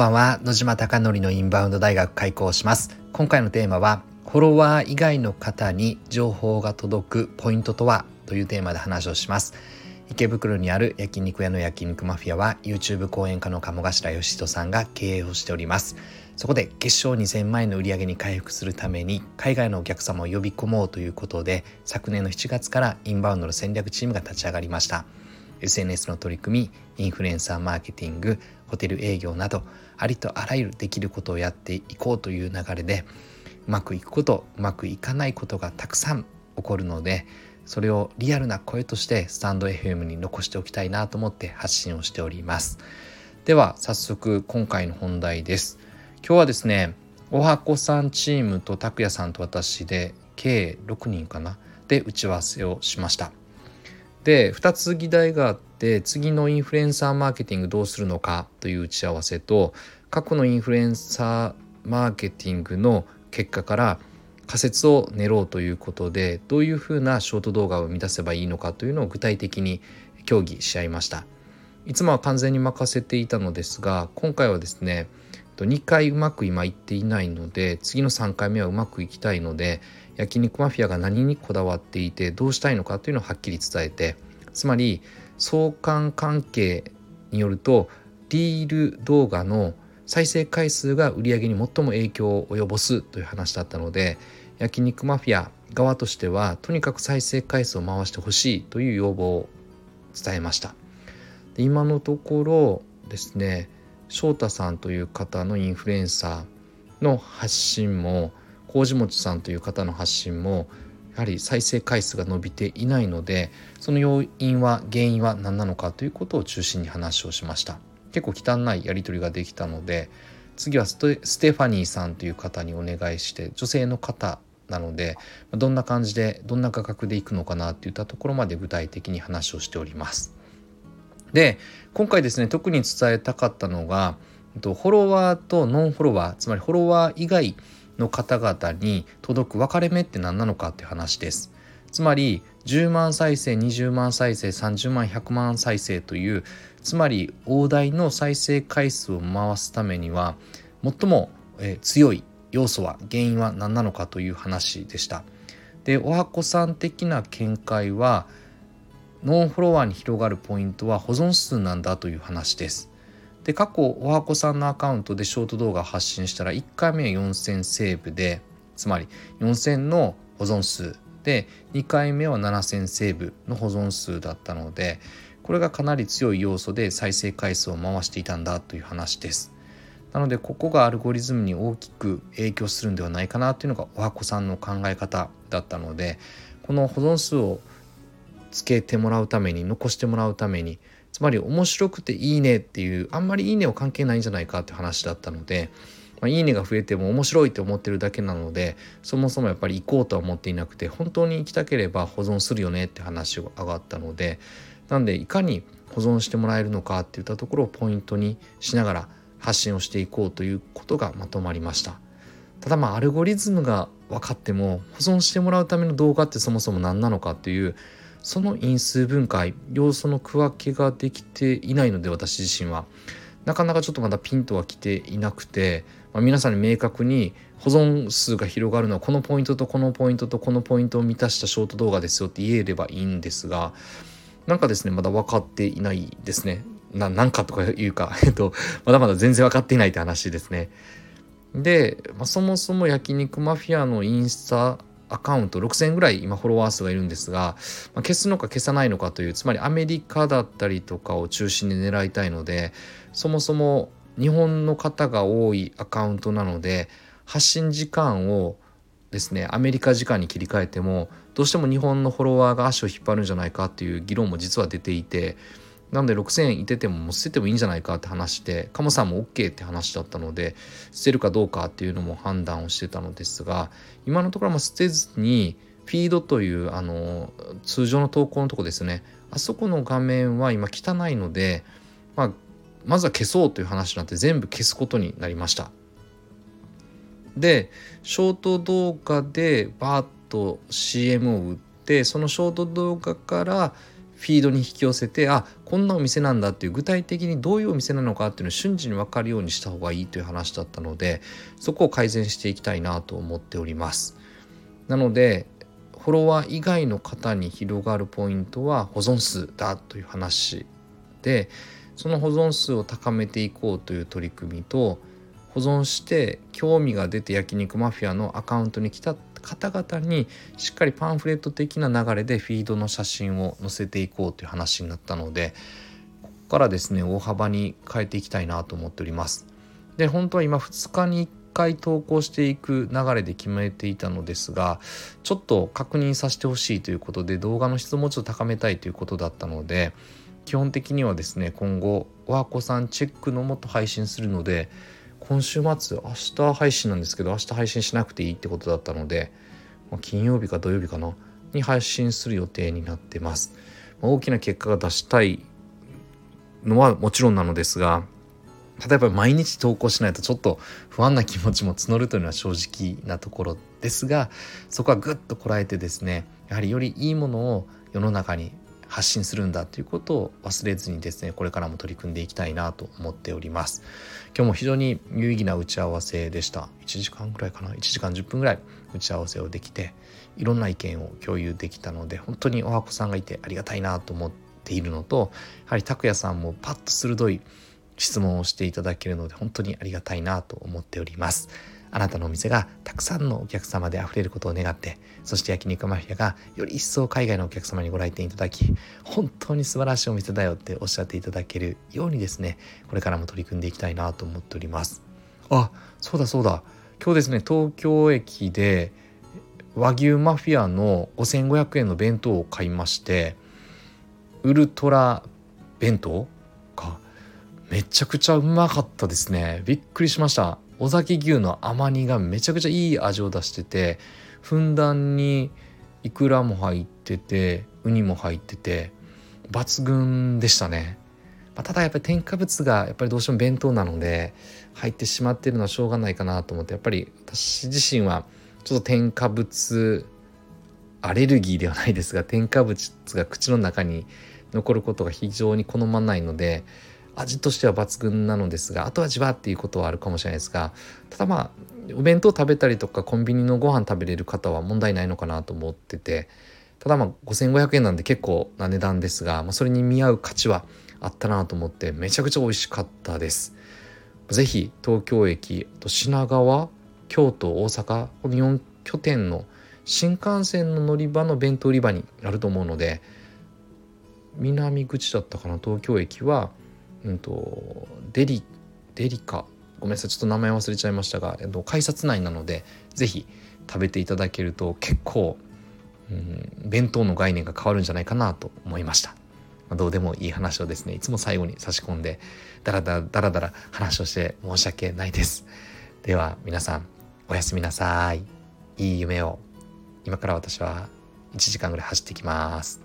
ばんは。野島貴則のインバウンド大学開講します。今回のテーマはフォロワー以外の方に情報が届くポイントとはというテーマで話をします。池袋にある焼肉屋の焼肉マフィアは YouTube 講演家の鴨頭義人さんが経営をしております。そこで月賞2000万円の売り上げに回復するために海外のお客様を呼び込もうということで昨年の7月からインバウンドの戦略チームが立ち上がりました。SNS の取り組みインフルエンサーマーケティングホテル営業などありとあらゆるできることをやっていこうという流れでうまくいくことうまくいかないことがたくさん起こるのでそれをリアルな声としてスタンド FM に残しておきたいなと思って発信をしております。では早速今回の本題です。今日はですねおはこさんチームと拓也さんと私で計6人かな？で打ち合わせをしました。で2つ議題があって次のインフルエンサーマーケティングどうするのかという打ち合わせと過去のインフルエンサーマーケティングの結果から仮説を練ろうということでどういうふうなショート動画を生み出せばいいのかというのを具体的に協議し合いました。いつもは完全に任せていたのですが今回はですねと2回うまく今いっていないので次の3回目はうまくいきたいので焼肉マフィアが何にこだわっていてどうしたいのかというのをはっきり伝えてつまり相関関係によるとリール動画の再生回数が売り上げに最も影響を及ぼすという話だったので焼肉マフィア側としてはとにかく再生回数を回してほしいという要望を伝えました。で今のところですね翔太さんという方のインフルエンサーの発信も麹餅さんという方の発信もやはり再生回数が伸びていないのでその要因は原因は何なのかということを中心に話をしました。結構汚いやり取りができたので次はステファニーさんという方にお願いして女性の方なのでどんな感じでどんな価格でいくのかなっていったところまで具体的に話をしております。で今回ですね特に伝えたかったのがフォロワーとノンフォロワーつまりフォロワー以外の方々に届く分かれ目って何なのかって話です。つまり10万再生20万再生30万100万再生というつまり大台の再生回数を回すためには最も、強い要素は原因は何なのかという話でした。でおはこさん的な見解はノンフォロワーに広がるポイントは保存数なんだという話です。で過去おはこさんのアカウントでショート動画発信したら1回目は4000セーブでつまり4000の保存数で2回目は7000セーブの保存数だったのでこれがかなり強い要素で再生回数を回していたんだという話です。なのでここがアルゴリズムに大きく影響するんではないかなというのがおはこさんの考え方だったのでこの保存数をつけてもらうために残してもらうために。つまり面白くていいねっていうあんまりいいねは関係ないんじゃないかって話だったので、まあ、いいねが増えても面白いって思ってるだけなのでそもそもやっぱり行こうとは思っていなくて本当に行きたければ保存するよねって話が上がったのでなんでいかに保存してもらえるのかっていったところをポイントにしながら発信をしていこうということがまとまりました。ただまあアルゴリズムが分かっても保存してもらうための動画ってそもそも何なのかっていうその因数分解要素の区分けができていないので私自身は。なかなかちょっとまだピンとは来ていなくて、まあ、皆さんに明確に保存数が広がるのはこのポイントとこのポイントとこのポイントを満たしたショート動画ですよって言えればいいんですがなんかですねまだ分かっていないですね。ななんかとかいうか、えっと、まだまだ全然分かっていないって話ですね。で、まあ、そもそも焼肉マフィアのインスタアカウント6000ぐらい今フォロワー数がいるんですが、まあ、消すのか消さないのかというつまりアメリカだったりとかを中心に狙いたいのでそもそも日本の方が多いアカウントなので発信時間をですねアメリカ時間に切り替えてもどうしても日本のフォロワーが足を引っ張るんじゃないかっていう議論も実は出ていてなので6000円いててももう捨ててもいいんじゃないかって話して鴨さんも OK って話だったので捨てるかどうかっていうのも判断をしてたのですが今のところも捨てずにフィードというあの通常の投稿のとこですね。あそこの画面は今汚いので、まあ、まずは消そうという話になって全部消すことになりました。でショート動画でバーッと CM を打ってそのショート動画からフィードに引き寄せてあこんなお店なんだっていう具体的にどういうお店なのかっていうのを瞬時に分かるようにした方がいいという話だったのでそこを改善していきたいなと思っております。なのでフォロワー以外の方に広がるポイントは保存数だという話でその保存数を高めていこうという取り組みと保存して興味が出て焼肉マフィアのアカウントに来た方々にしっかりパンフレット的な流れでフィードの写真を載せていこうという話になったのでここからですね大幅に変えていきたいなと思っております。で本当は今2日に1回投稿していく流れで決めていたのですがちょっと確認させてほしいということで動画の質もちょっと高めたいということだったので基本的にはですね今後ワーコさんチェックのもと配信するので今週末明日配信なんですけど明日配信しなくていいってことだったので、まあ、金曜日か土曜日かなに配信する予定になってます、まあ、大きな結果が出したいのはもちろんなのですが例えば毎日投稿しないとちょっと不安な気持ちも募るというのは正直なところですがそこはぐっとこらえてですねやはりよりいいものを世の中に発信するんだということを忘れずにですねこれからも取り組んでいきたいなと思っております。今日も非常に有意義な打ち合わせでした。1時間ぐらいかな？1時間10分ぐらい打ち合わせをできていろんな意見を共有できたので本当におはこさんがいてありがたいなと思っているのとやはり拓也さんもパッと鋭い質問をしていただけるので本当にありがたいなと思っております。あなたのお店がたくさんのお客様で溢れることを願ってそして焼肉マフィアがより一層海外のお客様にご来店いただき本当に素晴らしいお店だよっておっしゃっていただけるようにですねこれからも取り組んでいきたいなと思っております。あそうだそうだ。今日ですね東京駅で和牛マフィアの5500円の弁当を買いましてウルトラ弁当か。めちゃくちゃうまかったですね。びっくりしました。尾崎牛の甘煮がめちゃくちゃいい味を出しててふんだんにイクラも入っててウニも入ってて抜群でしたね、まあ、ただやっぱり添加物がやっぱりどうしても弁当なので入ってしまってるのはしょうがないかなと思ってやっぱり私自身はちょっと添加物アレルギーではないですが添加物が口の中に残ることが非常に好まないので味としては抜群なのですが後味はっていうことはあるかもしれないですがただまあお弁当食べたりとかコンビニのご飯食べれる方は問題ないのかなと思っててただまあ5500円なんで結構な値段ですが、まあ、それに見合う価値はあったなと思ってめちゃくちゃ美味しかったです。ぜひ東京駅と品川京都大阪この4拠点の新幹線の乗り場の弁当売り場にあると思うので南口だったかな東京駅はうんと、デリデリカごめんなさいちょっと名前忘れちゃいましたが、えっと、改札内なので是非食べていただけると結構、うん、弁当の概念が変わるんじゃないかなと思いました。まあ、どうでもいい話をですねいつも最後に差し込んでダラダラダラダラ話をして申し訳ないです。では皆さんおやすみなさい。いい夢を今から私は1時間ぐらい走ってきます。